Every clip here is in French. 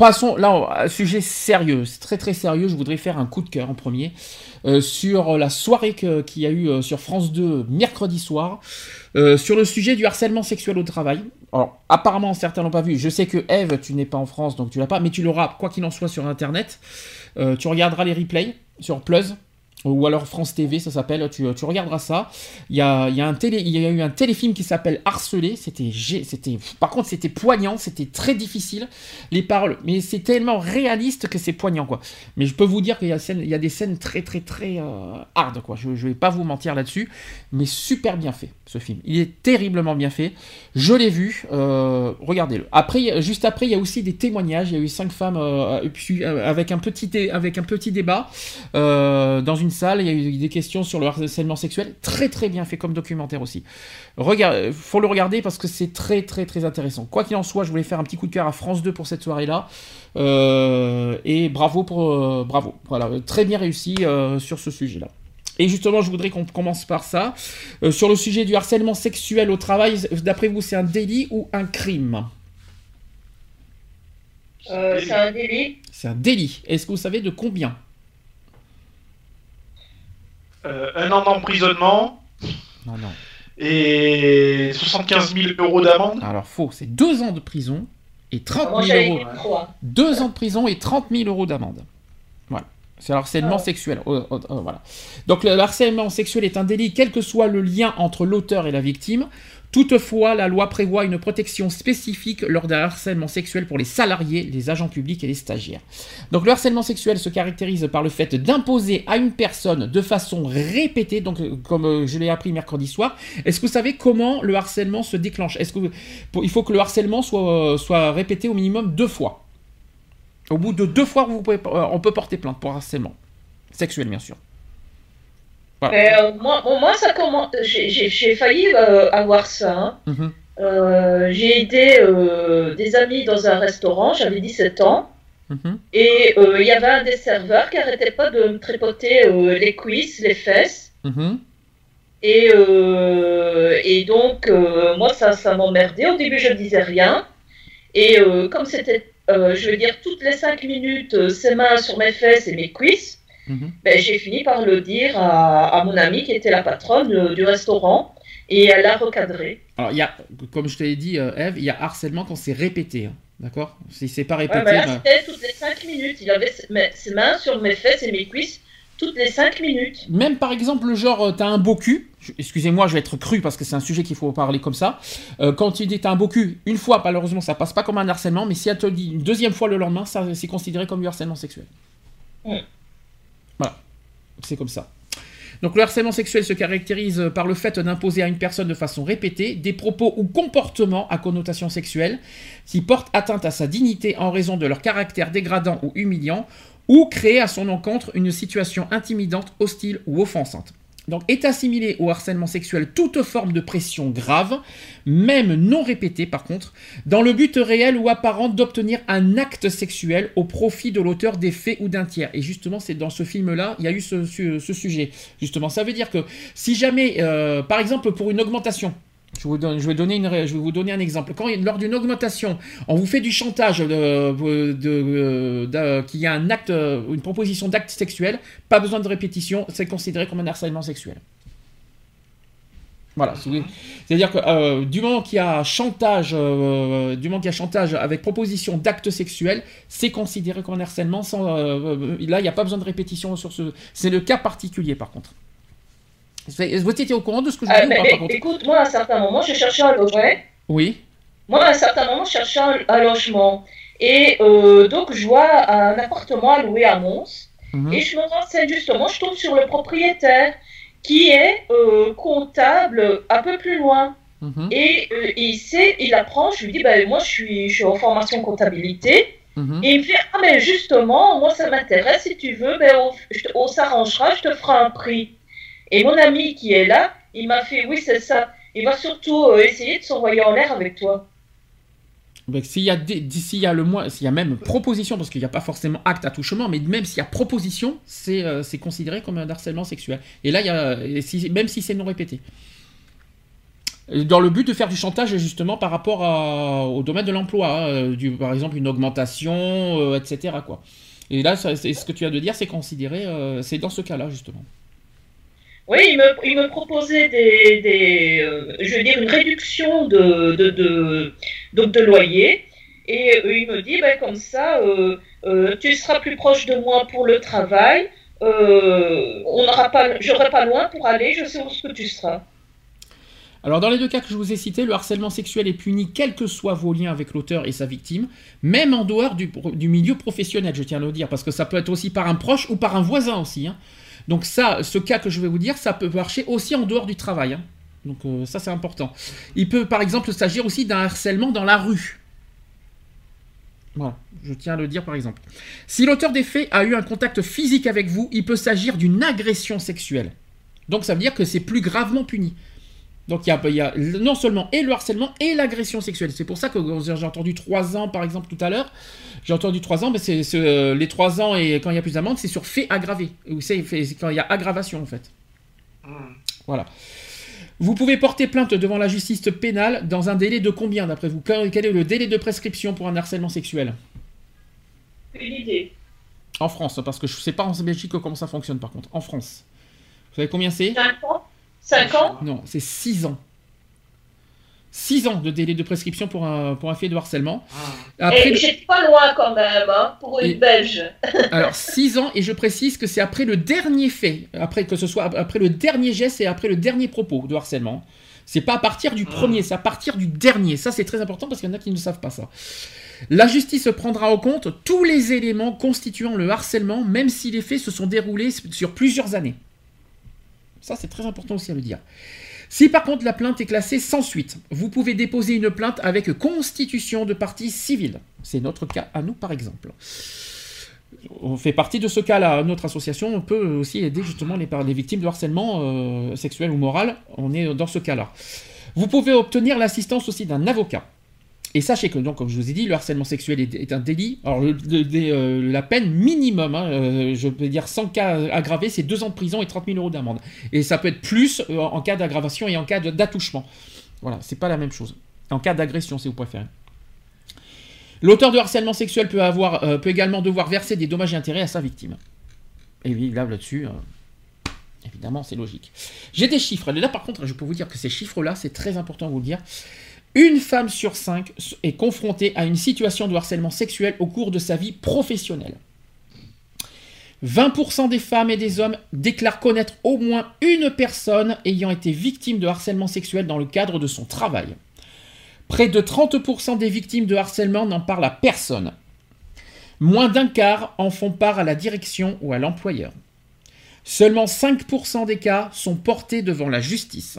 Passons là à un sujet sérieux, très très sérieux. Je voudrais faire un coup de cœur en premier euh, sur la soirée qu'il y a eu euh, sur France 2 mercredi soir euh, sur le sujet du harcèlement sexuel au travail. Alors apparemment certains l'ont pas vu. Je sais que Eve, tu n'es pas en France donc tu l'as pas, mais tu l'auras quoi qu'il en soit sur internet. tu regarderas les replays sur Plus ou alors France TV, ça s'appelle, tu, regarderas ça. Il y a, y a eu un téléfilm qui s'appelle Harcelé, par contre c'était poignant, c'était très difficile, les paroles, mais c'est tellement réaliste que c'est poignant quoi. Mais je peux vous dire qu'il y a, des scènes très très très euh, hard quoi, je, je vais pas vous mentir là-dessus, mais super bien fait ce film, il est terriblement bien fait, je l'ai vu, euh, regardez-le. Après, juste après, il y a aussi des témoignages, il y a eu cinq femmes euh, euh avec, un petit, avec un petit débat dans une salle, il y a eu des questions sur le harcèlement sexuel, très très bien fait comme documentaire aussi. Regard, faut le regarder parce que c'est très très très intéressant. Quoi qu'il en soit, je voulais faire un petit coup de cœur à France 2 pour cette soirée-là. Euh, et bravo pour euh, bravo, voilà, très bien réussi euh, sur ce sujet-là. Et justement, je voudrais qu'on commence par ça. sur le sujet du harcèlement sexuel au travail, d'après vous, c'est un délit ou un crime? C'est un délit. C'est un délit. Est-ce que vous savez de combien? Euh, un an d'emprisonnement. Non, non. Et 75 000 euros d'amende. Alors faux, c'est deux ans de prison et 30 000 euros. Deux ans de prison et 30 000 euros d'amende. C'est le harcèlement oh. sexuel. Oh, oh, voilà. Donc le harcèlement sexuel est un délit, quel que soit le lien entre l'auteur et la victime. Toutefois, la loi prévoit une protection spécifique lors d'un harcèlement sexuel pour les salariés, les agents publics et les stagiaires. Donc le harcèlement sexuel se caractérise par le fait d'imposer à une personne de façon répétée, donc euh, comme euh, je l'ai appris mercredi soir, est-ce que vous savez comment le harcèlement se déclenche? Est-ce que il faut que le harcèlement soit, euh, soit répété au minimum deux fois? Au bout de deux fois, vous pouvez, on peut porter plainte pour harcèlement sexuel, bien sûr. Euh, moi, moi, ça commence. J'ai failli euh, avoir ça. Hein. Mhm. Euh, j'ai aidé des amis dans un restaurant, j'avais 17 ans. Mhm. Et il y avait un des serveurs qui arrêtait pas de me tripoter les cuisses, les fesses. Mhm. Et, et donc, moi, ça, ça m'emmerdait. Au début, je ne disais rien. Et comme c'était, je veux dire, toutes les 5 minutes, ses mains sur mes fesses et mes cuisses, Mhm. Ben, j'ai fini par le dire à, mon amie qui était la patronne du restaurant et elle a recadré. Alors, il y a, comme je t'ai dit, euh, Eve, il y a harcèlement quand c'est répété. Hein. D'accord? Si c'est pas répété. Ouais, ben toutes les 5 minutes. Il avait ses mains sur mes fesses et mes cuisses toutes les 5 minutes. Même par exemple, le genre, euh, t'as un beau cul. Excusez-moi, je vais être cru parce que c'est un sujet qu'il faut parler comme ça. Euh, quand tu dis t'as un beau cul, une fois, malheureusement, ça passe pas comme un harcèlement, mais si elle te dit une deuxième fois le lendemain, ça c'est considéré comme du harcèlement sexuel. Voilà, c'est comme ça. Donc le harcèlement sexuel se caractérise par le fait d'imposer à une personne de façon répétée des propos ou comportements à connotation sexuelle qui portent atteinte à sa dignité en raison de leur caractère dégradant ou humiliant ou créer à son encontre une situation intimidante, hostile ou offensante. Donc est assimilé au harcèlement sexuel toute forme de pression grave, même non répétée par contre, dans le but réel ou apparent d'obtenir un acte sexuel au profit de l'auteur des faits ou d'un tiers. Et justement, c'est dans ce film-là, il y a eu ce, sujet. Justement, ça veut dire que si jamais, euh, par exemple, pour une augmentation, je, vais vous donner un exemple. Quand, lors d'une augmentation, on vous fait du chantage qu'il y a un acte, une proposition d'acte sexuel, pas besoin de répétition, c'est considéré comme un harcèlement sexuel. Voilà. C'est-à-dire que euh, du moment qu'il y a chantage, euh, du moment qu'il y a chantage avec proposition d'acte sexuel, c'est considéré comme un harcèlement. Sans, euh, là, il n'y a pas besoin de répétition sur ce. C'est le cas particulier, par contre. Vous étiez au courant de ce que je euh, Écoute, moi, à un certain moment, je cherchais un logement. Oui. Moi, à un certain moment, je cherchais un, logement. Et euh, donc, je vois un appartement à louer à Mons. Mhm. Et je me renseigne justement, je tombe sur le propriétaire qui est euh, comptable un peu plus loin. Mhm. Et il sait, il apprend, je lui dis, ben, moi je suis, je suis en formation comptabilité, Mhm. Et il me fait Ah, mais justement, moi ça m'intéresse, si tu veux, ben, on, s'arrangera, je te ferai un prix. Et mon ami qui est là, il m'a fait Oui, c'est ça. Il va surtout euh, essayer de s'envoyer en l'air avec toi. Ben, s'il y a y a le moins, s'il y a même proposition, parce qu'il n'y a pas forcément acte à touchement, mais même s'il y a proposition, c'est euh, considéré comme un harcèlement sexuel. Et là, il y a, même si c'est non répété dans le but de faire du chantage justement par rapport au domaine de l'emploi, hein, par exemple une augmentation, euh, etc. Et là, ce que tu as de dire, c'est considéré, euh, c'est dans ce cas-là justement. Oui, il me, proposait des, euh, je veux dire, une réduction de, de, de, loyer. Et il me dit, ben, comme ça, tu seras plus proche de moi pour le travail. on n'aura pas, j'aurai pas loin pour aller, je sais où ce que tu seras. Alors dans les deux cas que je vous ai cités, le harcèlement sexuel est puni quels que soient vos liens avec l'auteur et sa victime, même en dehors du, milieu professionnel, je tiens à le dire, parce que ça peut être aussi par un proche ou par un voisin aussi. Hein. Donc ça, ce cas que je vais vous dire, ça peut marcher aussi en dehors du travail. Hein. Donc euh, ça c'est important. Il peut par exemple s'agir aussi d'un harcèlement dans la rue. Voilà, je tiens à le dire par exemple. Si l'auteur des faits a eu un contact physique avec vous, il peut s'agir d'une agression sexuelle. Donc ça veut dire que c'est plus gravement puni. Donc il y, a, non seulement et le harcèlement et l'agression sexuelle. C'est pour ça que j'ai entendu 3 ans par exemple tout à l'heure. J'ai entendu 3 ans, mais c'est euh, les 3 ans et quand il y a plus d'amende, c'est sur fait aggravé. C'est quand il y a aggravation en fait. Hmm. Voilà. Vous pouvez porter plainte devant la justice pénale dans un délai de combien d'après vous? Quel est le délai de prescription pour un harcèlement sexuel? Une idée. En France, parce que je ne sais pas en Belgique comment ça fonctionne par contre. En France. Vous savez combien c'est? 5 ans Non, c'est 6 ans. 6 ans de délai de prescription pour un, pour un fait de harcèlement. Ah. Après et j'ai pas loin quand même, hein, pour une Belge. alors, 6 ans, et je précise que c'est après le dernier fait, après que ce soit après le dernier geste et après le dernier propos de harcèlement. C'est pas à partir du premier, c'est à partir du dernier. Ça, c'est très important parce qu'il y en a qui ne savent pas ça. La justice prendra en compte tous les éléments constituant le harcèlement, même si les faits se sont déroulés sur plusieurs années. Ça, c'est très important aussi à le dire. Si par contre la plainte est classée sans suite, vous pouvez déposer une plainte avec constitution de partie civile. C'est notre cas à nous par exemple. On fait partie de ce cas-là. Notre association on peut aussi aider justement les, les victimes de harcèlement euh, sexuel ou moral. On est dans ce cas-là. Vous pouvez obtenir l'assistance aussi d'un avocat. Et sachez que, donc, comme je vous ai dit, le harcèlement sexuel est, un délit. Alors, euh, la peine minimum, hein, euh, je peux dire sans cas aggravé, c'est 2 ans de prison et 30 000 euros d'amende. Et ça peut être plus euh, en cas d'aggravation et en cas d'attouchement. Voilà, c'est pas la même chose. En cas d'agression, si vous préférez. L'auteur de harcèlement sexuel peut, avoir, peut également devoir verser des dommages et intérêts à sa victime. Et oui, là, là-dessus, évidemment, c'est logique. J'ai des chiffres. Là, par contre, je peux vous dire que ces chiffres-là, c'est très important de vous le dire. Une femme sur cinq est confrontée à une situation de harcèlement sexuel au cours de sa vie professionnelle. 20% des femmes et des hommes déclarent connaître au moins une personne ayant été victime de harcèlement sexuel dans le cadre de son travail. Près de 30% des victimes de harcèlement n'en parlent à personne. Moins d'un quart en font part à la direction ou à l'employeur. Seulement 5% des cas sont portés devant la justice.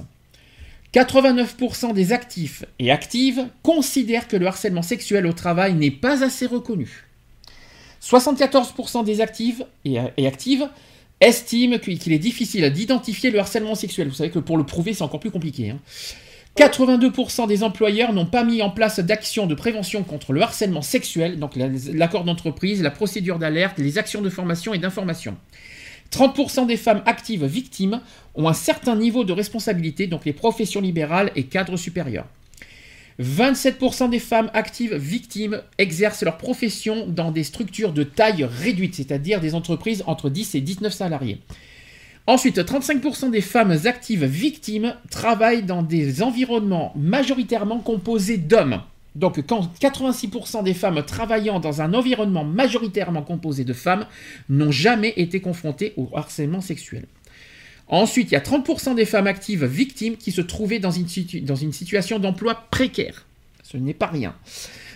89% des actifs et actives considèrent que le harcèlement sexuel au travail n'est pas assez reconnu. 74% des actifs et, actives estiment qu'il est difficile d'identifier le harcèlement sexuel. Vous savez que pour le prouver, c'est encore plus compliqué. 82% hein. des employeurs n'ont pas mis en place d'actions de prévention contre le harcèlement sexuel, donc l'accord d'entreprise, la procédure d'alerte, les actions de formation et d'information. 30% des femmes actives victimes ont un certain niveau de responsabilité, donc les professions libérales et cadres supérieurs. 27% des femmes actives victimes exercent leur profession dans des structures de taille réduite, c'est-à-dire des entreprises entre 10 et 19 salariés. Ensuite, 35% des femmes actives victimes travaillent dans des environnements majoritairement composés d'hommes. Donc quand 86% des femmes travaillant dans un environnement majoritairement composé de femmes n'ont jamais été confrontées au harcèlement sexuel. Ensuite, il y a 30% des femmes actives victimes qui se trouvaient dans une, situation d'emploi précaire. Ce n'est pas rien.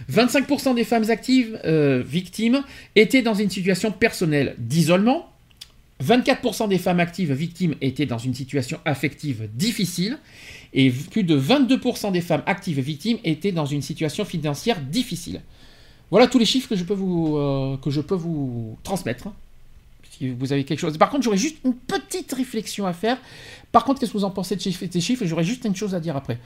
25% des femmes actives euh, victimes étaient dans une situation personnelle d'isolement. 24% des femmes actives victimes étaient dans une situation affective difficile et plus de 22% des femmes actives victimes étaient dans une situation financière difficile. Voilà tous les chiffres que je peux vous, euh, que je peux vous transmettre. Hein. Si vous avez quelque chose. Par contre, j'aurais juste une petite réflexion à faire. Par contre, qu'est-ce que vous en pensez de ces chiffres? J'aurais juste une chose à dire après.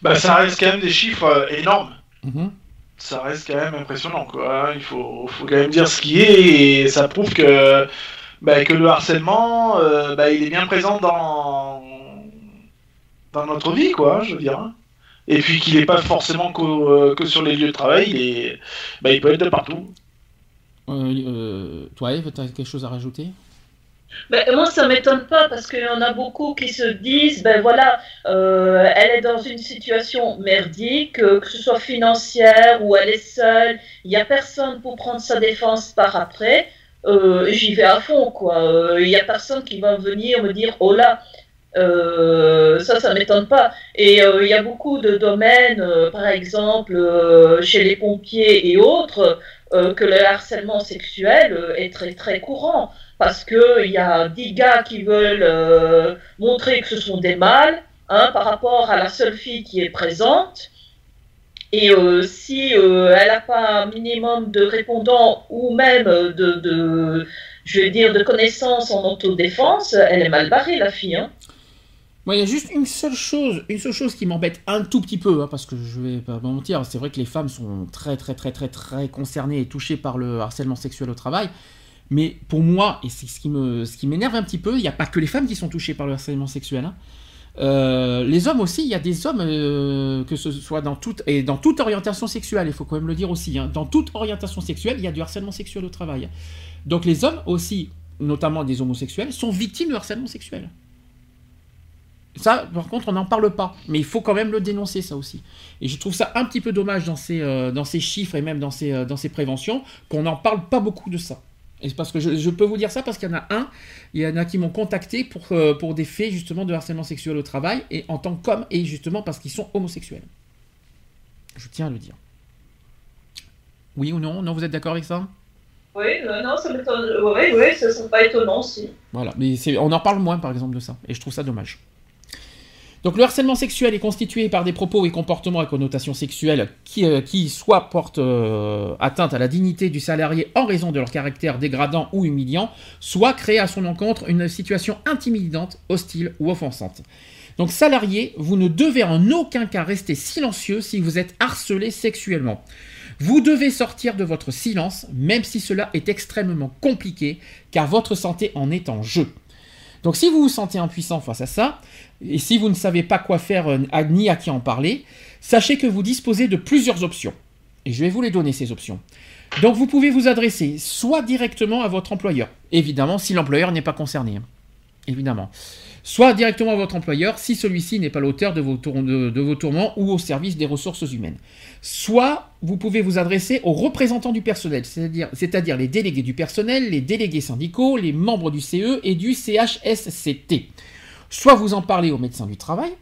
Bah, ça reste quand même des chiffres euh, énormes. Mhm. Ça reste quand même impressionnant, quoi. Il faut, faut, quand même dire ce qui est, et ça prouve que, bah, que le harcèlement, euh, bah, il est bien présent dans, dans notre vie, quoi, je veux dire. Et puis qu'il n'est pas forcément que, euh, que, sur les lieux de travail, il, est, bah, il peut être de partout. toi, Eve, tu as quelque chose à rajouter? Ben, moi, ça ne m'étonne pas parce qu'il y en a beaucoup qui se disent, ben voilà, euh, elle est dans une situation merdique, que ce soit financière ou elle est seule, il n'y a personne pour prendre sa défense par après. Euh, j'y vais à fond, quoi. Euh, il n'y a personne qui va venir me dire, oh là, ça, ça m'étonne pas. Et il y a beaucoup de domaines, par exemple, chez les pompiers et autres, que le harcèlement sexuel est très, très courant parce qu'il y a dix gars qui veulent euh, montrer que ce sont des mâles hein, par rapport à la seule fille qui est présente. Et euh, si euh, elle n'a pas un minimum de répondants ou même de, je vais dire, de connaissances en autodéfense, elle est mal barrée, la fille. Hein. Moi, il y a juste une seule chose, une seule chose qui m'embête un tout petit peu, hein, parce que je vais pas mentir, c'est vrai que les femmes sont très, très, très, très, très concernées et touchées par le harcèlement sexuel au travail. Mais pour moi, et c'est ce qui me, ce qui m'énerve un petit peu, il n'y a pas que les femmes qui sont touchées par le harcèlement sexuel. Hein. Euh, les hommes aussi, il y a des hommes, euh, que ce soit dans toute, et dans toute orientation sexuelle, il faut quand même le dire aussi, hein. dans toute orientation sexuelle, il y a du harcèlement sexuel au travail. Donc les hommes aussi, notamment des homosexuels, sont victimes de harcèlement sexuel. Ça, par contre, on n'en parle pas, mais il faut quand même le dénoncer, ça aussi. Et je trouve ça un petit peu dommage dans ces, euh, dans ces chiffres et même dans ces, dans ces préventions, qu'on n'en parle pas beaucoup de ça. Et parce que je, peux vous dire ça parce qu'il y en a un, il y en a qui m'ont contacté pour, euh, pour des faits justement de harcèlement sexuel au travail et en tant qu'homme et justement parce qu'ils sont homosexuels. Je tiens à le dire. Oui ou non? Non, vous êtes d'accord avec ça? Oui, euh, non, ça m'étonne. Oui, oui, ça ne pas étonnant aussi. Voilà, mais on en parle moins par exemple de ça et je trouve ça dommage. Donc le harcèlement sexuel est constitué par des propos et comportements à connotation sexuelle qui, euh, soit portent euh, atteinte à la dignité du salarié en raison de leur caractère dégradant ou humiliant, soit créent à son encontre une situation intimidante, hostile ou offensante. Donc salarié, vous ne devez en aucun cas rester silencieux si vous êtes harcelé sexuellement. Vous devez sortir de votre silence, même si cela est extrêmement compliqué, car votre santé en est en jeu. Donc si vous vous sentez impuissant face à ça, et si vous ne savez pas quoi faire euh, ni à qui en parler, sachez que vous disposez de plusieurs options. Et je vais vous les donner, ces options. Donc vous pouvez vous adresser soit directement à votre employeur, évidemment si l'employeur n'est pas concerné. Évidemment soit directement à votre employeur si celui-ci n'est pas l'auteur de, vos tourments ou au service des ressources humaines. Soit vous pouvez vous adresser aux représentants du personnel, c'est-à-dire les délégués du personnel, les délégués syndicaux, les membres du CE et du CHSCT. Soit vous en parlez au médecin du travail,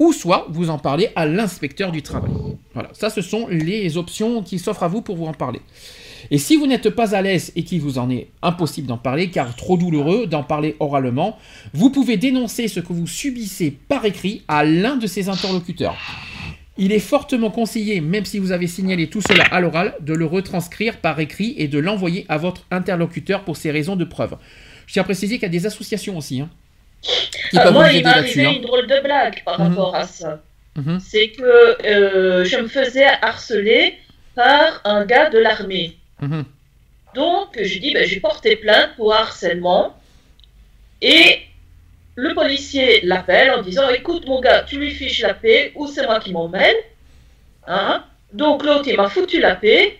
ou soit vous en parlez à l'inspecteur du travail. Voilà, ça ce sont les options qui s'offrent à vous pour vous en parler. Et si vous n'êtes pas à l'aise et qu'il vous en est impossible d'en parler, car trop douloureux d'en parler oralement, vous pouvez dénoncer ce que vous subissez par écrit à l'un de ses interlocuteurs. Il est fortement conseillé, même si vous avez signalé tout cela à l'oral, de le retranscrire par écrit et de l'envoyer à votre interlocuteur pour ces raisons de preuve. Je tiens à préciser qu'il y a des associations aussi. Hein, euh, moi, il m'est arrivé hein. une drôle de blague par mhm. rapport à ça. Mhm. C'est que euh, je me faisais harceler par un gars de l'armée. Mhm. Donc, je dis, ben, j'ai porté plainte pour harcèlement. Et le policier l'appelle en disant, écoute mon gars, tu lui fiches la paix ou c'est moi qui m'emmène. Hein Donc l'autre, il m'a foutu la paix.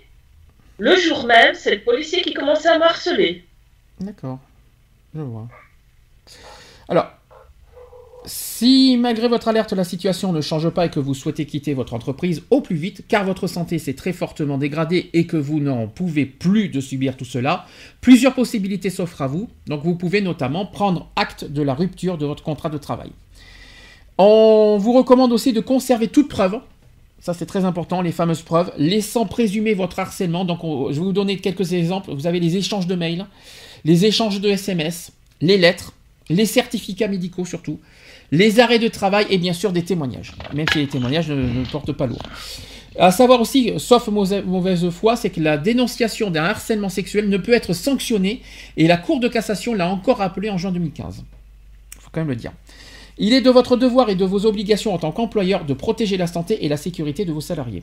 Le jour même, c'est le policier qui commençait à me harceler. D'accord. Je vois. Alors, si malgré votre alerte la situation ne change pas et que vous souhaitez quitter votre entreprise au plus vite, car votre santé s'est très fortement dégradée et que vous n'en pouvez plus de subir tout cela, plusieurs possibilités s'offrent à vous. Donc vous pouvez notamment prendre acte de la rupture de votre contrat de travail. On vous recommande aussi de conserver toute preuve. Ça c'est très important, les fameuses preuves, laissant présumer votre harcèlement. Donc je vais vous donner quelques exemples. Vous avez les échanges de mails, les échanges de SMS, les lettres, les certificats médicaux surtout, les arrêts de travail et bien sûr des témoignages, même si les témoignages ne, portent pas lourd. À savoir aussi, sauf mauvaise foi, c'est que la dénonciation d'un harcèlement sexuel ne peut être sanctionnée et la Cour de cassation l'a encore rappelé en juin 2015. Il faut quand même le dire. Il est de votre devoir et de vos obligations en tant qu'employeur de protéger la santé et la sécurité de vos salariés.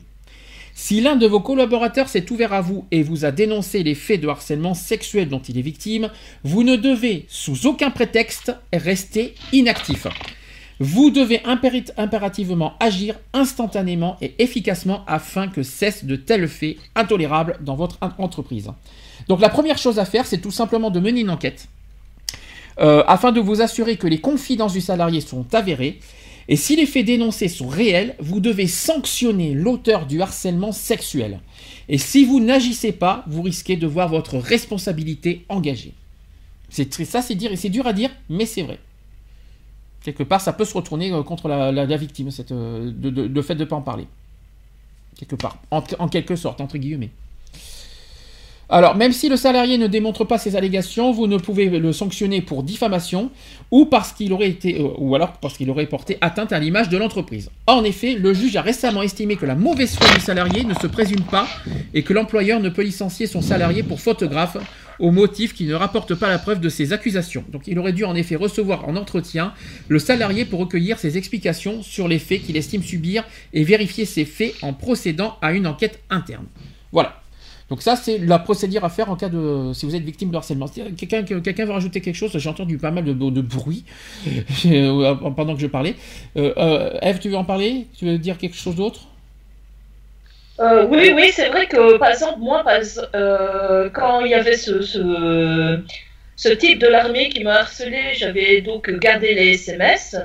Si l'un de vos collaborateurs s'est ouvert à vous et vous a dénoncé les faits de harcèlement sexuel dont il est victime, vous ne devez, sous aucun prétexte, rester inactif. Vous devez impérativement agir instantanément et efficacement afin que cessent de tels faits intolérables dans votre entreprise. Donc la première chose à faire, c'est tout simplement de mener une enquête euh, afin de vous assurer que les confidences du salarié sont avérées et si les faits dénoncés sont réels, vous devez sanctionner l'auteur du harcèlement sexuel. Et si vous n'agissez pas, vous risquez de voir votre responsabilité engagée. C'est ça, c'est dire, c'est dur à dire, mais c'est vrai. Quelque part, ça peut se retourner euh, contre la, victime, cette, euh, de, le fait de ne pas en parler. Quelque part, en quelque sorte, entre guillemets. Alors, même si le salarié ne démontre pas ses allégations, vous ne pouvez le sanctionner pour diffamation ou parce qu'il aurait été, euh, ou alors parce qu'il aurait porté atteinte à l'image de l'entreprise. En effet, le juge a récemment estimé que la mauvaise foi du salarié ne se présume pas et que l'employeur ne peut licencier son salarié pour photographe au motif qu'il ne rapporte pas la preuve de ses accusations. Donc il aurait dû en effet recevoir en entretien le salarié pour recueillir ses explications sur les faits qu'il estime subir et vérifier ces faits en procédant à une enquête interne. Voilà. Donc ça, c'est la procédure à faire en cas de... si vous êtes victime de harcèlement. Quelqu'un quelqu'un veut rajouter quelque chose J'ai entendu pas mal de, bruit euh, pendant que je parlais. Euh, euh, Eve, tu veux en parler? Tu veux dire quelque chose d'autre? Euh, oui, oui, c'est vrai que, par exemple, moi, quand il y avait ce, ce, type de l'armée qui m'a harcelé, j'avais donc gardé les SMS.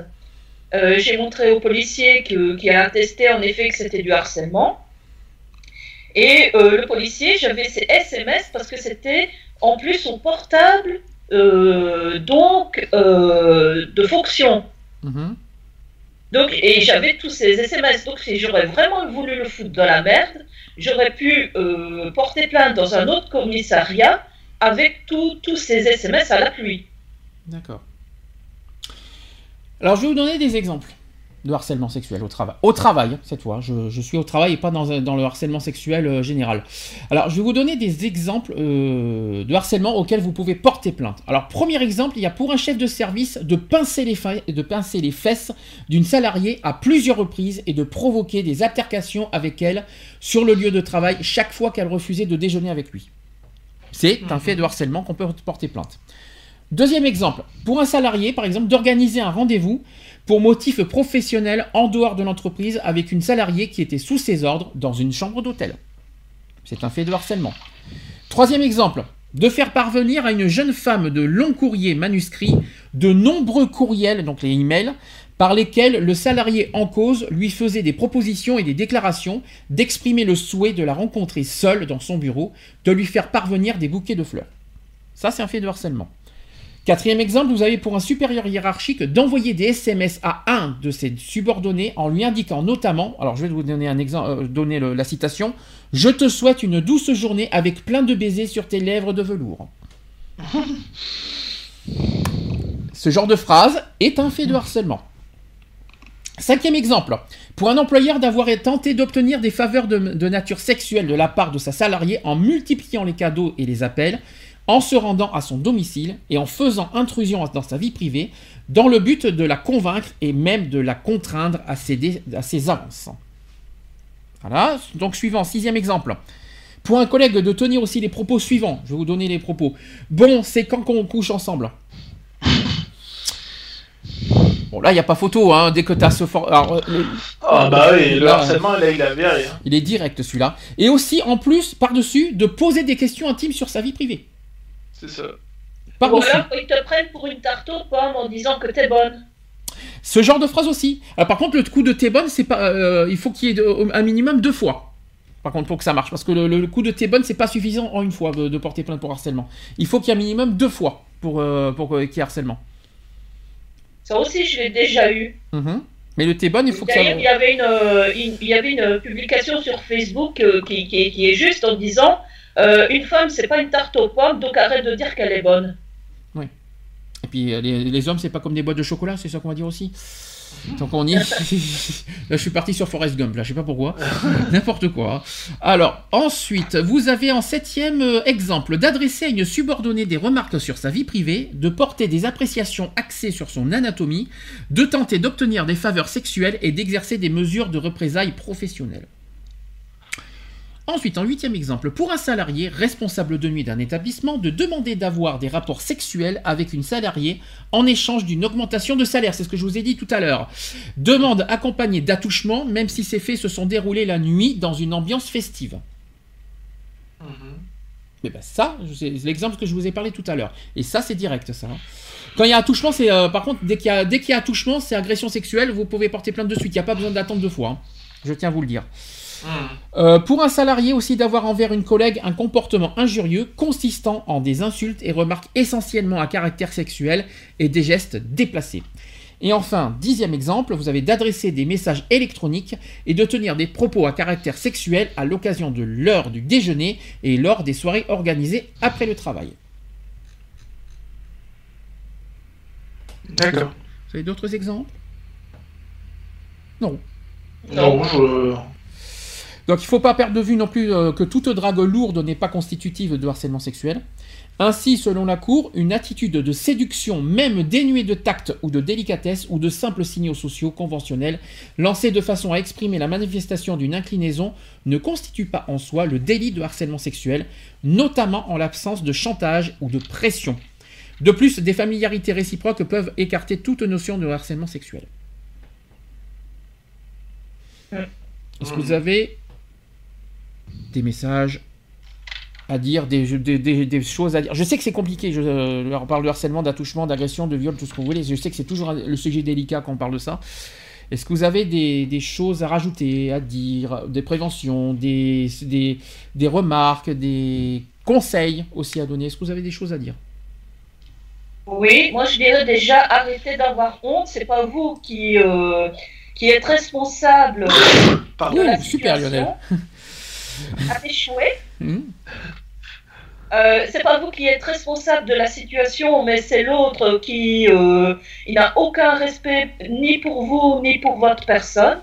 J'ai montré au policier qui a attesté en effet que c'était du harcèlement. Et euh, le policier, j'avais ses SMS parce que c'était en plus son portable, euh, donc euh, de fonction. Mhm. Donc, et j'avais tous ces SMS. Donc, si j'aurais vraiment voulu le foutre dans la merde, j'aurais pu porter plainte dans un autre commissariat avec tous ces SMS à la pluie. D'accord. Alors, je vais vous donner des exemples de harcèlement sexuel au travail. Au travail, cette fois. Je, suis au travail et pas dans, le harcèlement sexuel euh, général. Alors, je vais vous donner des exemples euh, de harcèlement auxquels vous pouvez porter plainte. Alors, premier exemple, il y a pour un chef de service de pincer les, de pincer les fesses d'une salariée à plusieurs reprises et de provoquer des altercations avec elle sur le lieu de travail chaque fois qu'elle refusait de déjeuner avec lui. C'est un fait de harcèlement qu'on peut porter plainte. Deuxième exemple, pour un salarié, par exemple, d'organiser un rendez-vous pour motif professionnel en dehors de l'entreprise avec une salariée qui était sous ses ordres dans une chambre d'hôtel. C'est un fait de harcèlement. Troisième exemple, de faire parvenir à une jeune femme de longs courriers manuscrits de nombreux courriels, donc les emails, par lesquels le salarié en cause lui faisait des propositions et des déclarations, d'exprimer le souhait de la rencontrer seule dans son bureau, de lui faire parvenir des bouquets de fleurs. Ça, c'est un fait de harcèlement. Quatrième exemple, vous avez pour un supérieur hiérarchique d'envoyer des SMS à un de ses subordonnés en lui indiquant notamment, alors je vais vous donner un exemple, euh, la citation, je te souhaite une douce journée avec plein de baisers sur tes lèvres de velours. Ce genre de phrase est un fait de harcèlement. Cinquième exemple, pour un employeur d'avoir tenté d'obtenir des faveurs de nature sexuelle de la part de sa salariée en multipliant les cadeaux et les appels, en se rendant à son domicile et en faisant intrusion dans sa vie privée, dans le but de la convaincre et même de la contraindre à céder à ses avances. Voilà, donc suivant, sixième exemple. Pour un collègue de tenir aussi les propos suivants, je vais vous donner les propos. Bon, c'est quand qu'on couche ensemble Bon, là, il n'y a pas photo, hein, dès que tu as ce fort. Euh, ah, bah oui, le harcèlement, il, il a rien. Il est direct, celui-là. Et aussi, en plus, par-dessus, de poser des questions intimes sur sa vie privée. C'est ça. Ou alors ils te prennent pour une tarte aux pommes en disant que t'es bonne. Ce genre de phrase aussi. par contre, le coup de t'es bonne, c'est pas. Euh, il faut qu'il y ait un minimum deux fois. Par contre, pour que ça marche, parce que le, coup de t'es bonne, c'est pas suffisant en une fois de, porter plainte pour harcèlement. Il faut qu'il y ait un minimum deux fois pour, euh, pour qu'il y ait harcèlement. Ça aussi, je l'ai déjà eu. Mm-hmm. Mais le t'es bonne, il faut que ça. Il y avait une, euh, il y avait une publication sur Facebook qui, qui, qui, est juste en disant euh, une femme, c'est pas une tarte aux pommes, donc arrête de dire qu'elle est bonne. Oui. puis les, les hommes, c'est pas comme des boîtes de chocolat, c'est ça qu'on va dire aussi? Donc on y est. là, je suis parti sur Forest Gump, là, je sais pas pourquoi. N'importe quoi. Alors, ensuite, vous avez en septième euh, exemple d'adresser à une subordonnée des remarques sur sa vie privée, de porter des appréciations axées sur son anatomie, de tenter d'obtenir des faveurs sexuelles et d'exercer des mesures de représailles professionnelles. Ensuite, en huitième exemple, pour un salarié responsable de nuit d'un établissement, de demander d'avoir des rapports sexuels avec une salariée en échange d'une augmentation de salaire. C'est ce que je vous ai dit tout à l'heure. Demande accompagnée d'attouchements, même si ces faits se sont déroulés la nuit dans une ambiance festive. Mais mm-hmm. eh ben ça, c'est l'exemple que je vous ai parlé tout à l'heure. Et ça, c'est direct, ça. Hein. Quand il y a attouchement, c'est euh, par contre dès qu'il y a dès qu'il y a attouchement, c'est agression sexuelle. Vous pouvez porter plainte de suite. Il n'y a pas besoin d'attendre deux fois. Hein. Je tiens à vous le dire. Euh, pour un salarié aussi d'avoir envers une collègue un comportement injurieux consistant en des insultes et remarques essentiellement à caractère sexuel et des gestes déplacés. Et enfin, dixième exemple, vous avez d'adresser des messages électroniques et de tenir des propos à caractère sexuel à l'occasion de l'heure du déjeuner et lors des soirées organisées après le travail. D'accord. Vous avez d'autres exemples? Non. Non, je... Donc il ne faut pas perdre de vue non plus euh, que toute drague lourde n'est pas constitutive de harcèlement sexuel. Ainsi, selon la Cour, une attitude de séduction, même dénuée de tact ou de délicatesse ou de simples signaux sociaux conventionnels, lancée de façon à exprimer la manifestation d'une inclinaison, ne constitue pas en soi le délit de harcèlement sexuel, notamment en l'absence de chantage ou de pression. De plus, des familiarités réciproques peuvent écarter toute notion de harcèlement sexuel. Est-ce que vous avez des messages à dire, des, des, choses à dire. Je sais que c'est compliqué, je euh, leur parle de harcèlement, d'attouchement, d'agression, de viol, tout ce que vous voulez. Je sais que c'est toujours le sujet délicat quand on parle de ça. Est-ce que vous avez des, choses à rajouter, à dire, des préventions, des, des, remarques, des conseils aussi à donner? Est-ce que vous avez des choses à dire? Oui, moi je dirais déjà arrêtez d'avoir honte. C'est pas vous qui, euh, qui êtes responsable de la super Lionel a échoué. Hmm. Euh, c'est pas vous qui êtes responsable de la situation, mais c'est l'autre qui euh, il n'a aucun respect ni pour vous ni pour votre personne.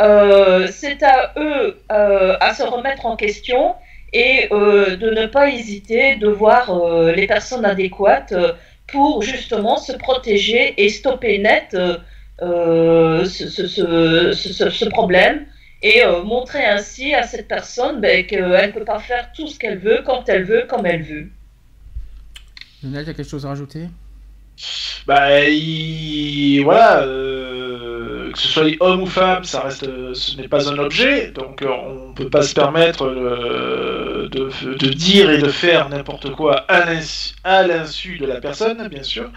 Euh, c'est à eux à se remettre en question et de ne pas hésiter de voir les personnes adéquates pour justement se protéger et stopper net ce, ce, problème et euh, montrer ainsi à cette personne ben, qu'elle ne peut pas faire tout ce qu'elle veut, quand elle veut, comme elle veut. Lionel, tu as quelque chose à rajouter? Bah, voilà, euh, que ce soit homme ou femme, ça reste, ce n'est pas un objet, donc euh, on ne peut pas se permettre de, de, dire et de faire n'importe quoi à l'insu de la personne, bien sûr.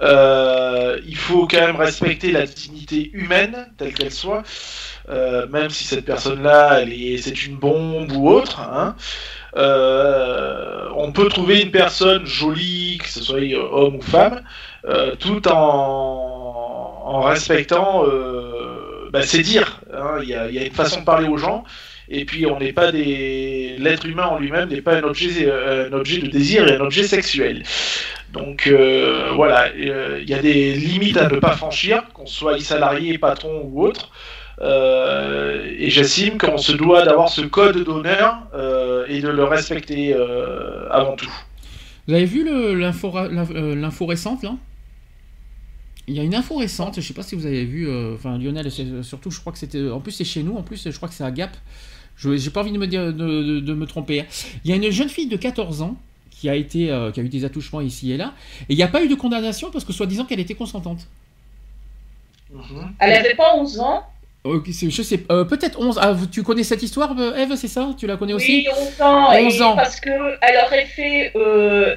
Il faut quand même respecter la dignité humaine, telle qu'elle soit. Euh, même si cette personne-là, c'est une bombe ou autre. Hein. Euh, on peut trouver une personne jolie, que ce soit homme ou femme, euh, tout en, en respectant bah, ses dires. Hein. Il y, a, une façon de parler aux gens. Et puis on n'est pas des. L'être humain en lui-même n'est pas un objet, un objet de désir et un objet sexuel. Donc voilà, il y a des limites à ne pas franchir, qu'on soit salarié, patron ou autre. Euh, et j'estime qu'on se doit d'avoir ce code d'honneur euh, et de le respecter euh, avant tout. Vous avez vu l'info récente là? Il y a une info récente, je sais pas si vous avez vu, enfin Lionel, surtout je crois que c'était, en plus c'est chez nous, en plus je crois que c'est à Gap, je n'ai pas envie de me, dire, de, me tromper. Hein. Il y a une jeune fille de 14 ans qui a, été, qui a eu des attouchements ici et là, et il n'y a pas eu de condamnation parce que soi-disant qu'elle était consentante. Elle n'avait pas 11 ans je sais, euh, peut-être 11. Ah, tu connais cette histoire, euh, Eve, c'est ça? Tu la connais aussi? Oui, 11 ans. 11 ans. Parce qu'elle aurait fait euh,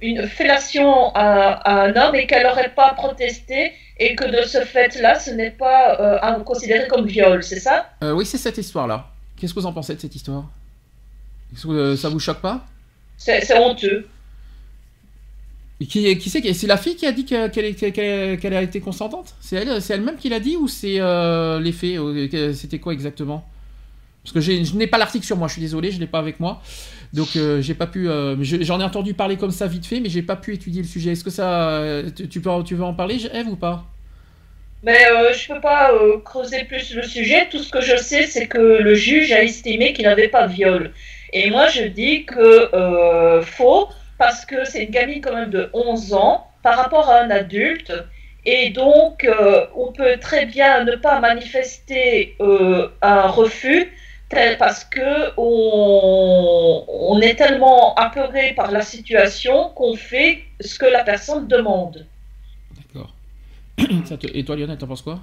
une fellation à, un homme et qu'elle n'aurait pas protesté et que de ce fait-là, ce n'est pas considéré comme viol, c'est ça? Oui, c'est cette histoire-là. Qu'est-ce que vous en pensez de cette histoire? Ça vous choque pas? C'est honteux. Qui, qui c'est C'est la fille qui a dit qu'elle a été consentante? C'est elle, c'est elle-même qui l'a dit ou c'est euh, les faits C'était quoi exactement? Parce que je n'ai pas l'article sur moi, je suis désolé, je l'ai pas avec moi. Donc euh, j'ai pas pu. Euh, j'en ai entendu parler comme ça vite fait, mais j'ai pas pu étudier le sujet. Est-ce que ça, tu, peux, tu veux en parler, Eve ou pas? Mais euh, je peux pas creuser plus le sujet. Tout ce que je sais, c'est que le juge a estimé qu'il n'avait pas de viol. Et moi, je dis que faux parce que c'est une gamine quand même de 11 ans par rapport à un adulte. Et donc, on peut très bien ne pas manifester un refus parce que on, est tellement apeuré par la situation qu'on fait ce que la personne demande. D'accord. Et toi, Lionel, t'en penses quoi?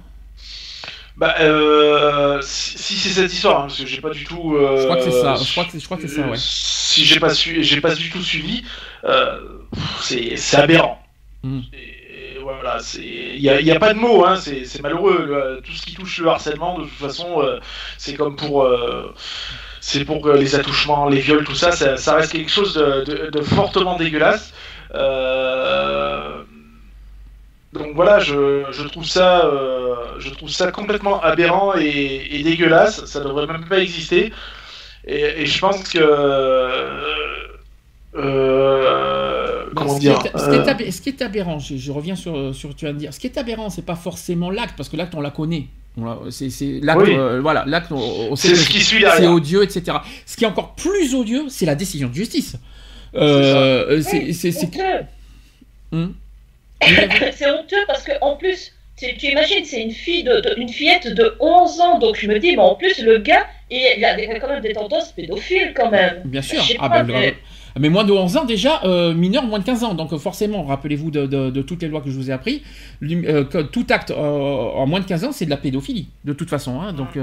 Bah, euh, si, c'est cette histoire, hein, parce que j'ai pas du tout. Euh, je crois que c'est ça. Je crois que, je crois que c'est ça, ouais. Si j'ai pas su, j'ai pas du tout suivi, euh, c'est aberrant. Hmm voilà, il n'y a, y a, pas de mots, hein, c'est malheureux. Tout ce qui touche le harcèlement, de toute façon, euh, c'est comme pour, euh, c'est pour les attouchements, les viols, tout ça, ça, reste quelque chose de, fortement dégueulasse. Euh, donc voilà, je, trouve ça, je trouve ça complètement aberrant et, dégueulasse. Ça devrait même pas exister. Et, et je pense que euh, comment dire ce, qui est, aberrant, je, reviens sur, sur tu vas me dire, ce qui est aberrant, c'est pas forcément l'acte, parce que l'acte on la connaît. C'est l'acte, euh, voilà, l'acte, c'est ce qui suit C'est odieux, etc. Ce qui est encore plus odieux, c'est la décision de justice. Euh, c'est. Hmm c'est honteux parce que en plus, tu, imagines, c'est une fille de, une fillette de 11 ans, donc je me dis, mais en plus le gars, il, a quand même des tendances pédophiles quand même. Bien sûr. Ah, ben, mais moins de 11 ans déjà, euh, mineur moins de 15 ans. Donc forcément, rappelez-vous de, toutes les lois que je vous ai appris, euh, tout acte euh, en moins de 15 ans, c'est de la pédophilie, de toute façon. Hein. Donc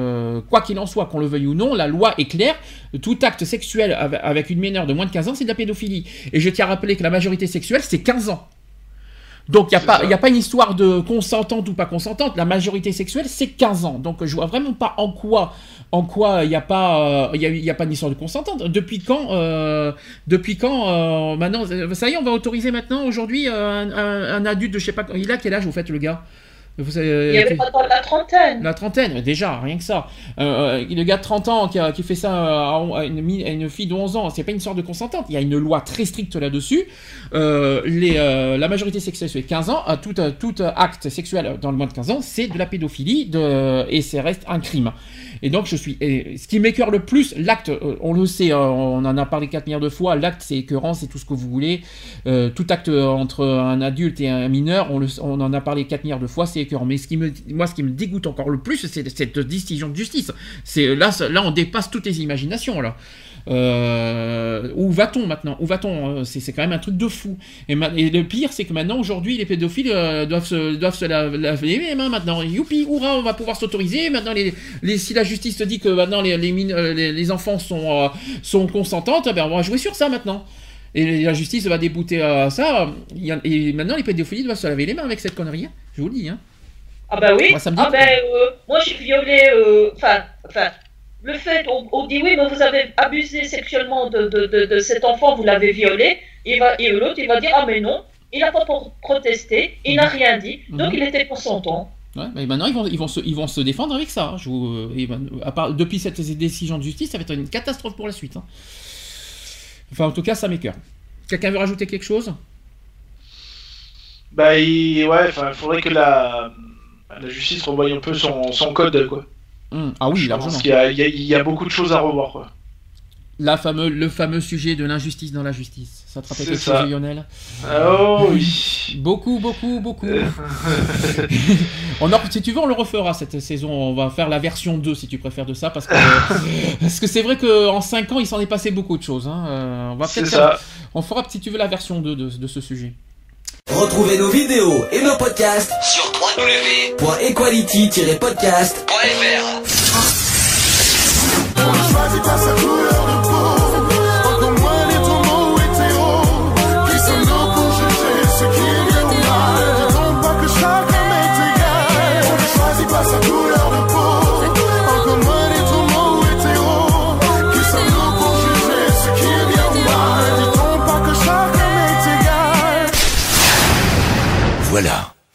quoi qu'il en soit, qu'on le veuille ou non, la loi est claire. Tout acte sexuel avec une mineure de moins de 15 ans, c'est de la pédophilie. Et je tiens à rappeler que la majorité sexuelle, c'est 15 ans. Donc il n'y a, pas, a pas une histoire de consentante ou pas consentante. La majorité sexuelle, c'est 15 ans. Donc je vois vraiment pas en quoi en quoi il n'y a pas il y a, pas d'histoire de consentante. Depuis quand euh, depuis quand euh, maintenant ça y est on va autoriser maintenant aujourd'hui un, un, adulte de je sais pas il a quel âge vous faites le gars? Vous il y avait pas la trentaine. La trentaine, déjà, rien que ça. Euh, euh le gars de 30 ans qui, a, qui fait ça à une, une, fille de 11 ans, c'est pas une sorte de consentante. Il y a une loi très stricte là-dessus. Euh, euh, la majorité sexuelle, c'est 15 ans. Tout, tout acte sexuel dans le moins de 15 ans, c'est de la pédophilie de, et ça reste un crime. Et donc, je suis. Ce qui m'écœure le plus, l'acte, on le sait, on en a parlé 4 milliards de fois, l'acte, c'est écœurant, c'est tout ce que vous voulez. tout acte entre un adulte et un mineur, on, en a parlé 4 milliards de fois, c'est mais ce qui me, moi, ce qui me dégoûte encore le plus, c'est cette décision de justice. Là, là, on dépasse toutes les imaginations là. Euh, où va-t-on maintenant? Où va-t-on? Euh, C'est quand même un truc de fou. Et, le pire, c'est que maintenant, aujourd'hui, les pédophiles euh, doivent se, doivent se laver les mains maintenant. Youpi, hurrah, on va pouvoir s'autoriser. Maintenant, les, si la justice te dit que maintenant les, les, les enfants sont, sont consentantes, ben, on va jouer sur ça maintenant. Et la justice va débouter à ça. Et maintenant, les pédophiles doivent se laver les mains avec cette connerie. Hein. Je vous le dis. Hein. Ah bah oui. Moi, ah euh, moi j'ai violé. Euh, enfin, enfin, le fait, on, dit oui, mais vous avez abusé sexuellement de, de, de, cet enfant, vous l'avez violé. Et, va, et l'autre, il va dire ah mais non, il n'a pas protesté, il n'a mhm. rien dit, donc mhm. il était consentant. Ouais, mais maintenant ils vont, ils, vont se, ils vont se défendre avec ça. Hein. Je vous, à part, depuis cette décision de justice, ça va être une catastrophe pour la suite. Hein. Enfin, en tout cas, ça m'écœure. Quelqu'un veut rajouter quelque chose? Bah, il, ouais, il faudrait que la, la justice revoit un peu son, son code, quoi. Hmm. Ah oui, largement. Parce qu'il y, a, il y, a beaucoup de choses à revoir, quoi. La fameux, le fameux sujet de l'injustice dans la justice. Ça te rappelle quelque chose, Lionel? Oh oui Beaucoup, beaucoup, beaucoup. on si tu veux, on le refera cette saison. On va faire la version 2 si tu préfères de ça. Parce que parce que c'est vrai qu'en 5 ans, il s'en est passé beaucoup de choses. Hein. Euh, on va peut-être. On fera, si tu veux, la version 2 de, de ce sujet. Retrouvez nos vidéos et nos podcasts sur www.equality-podcast.fr.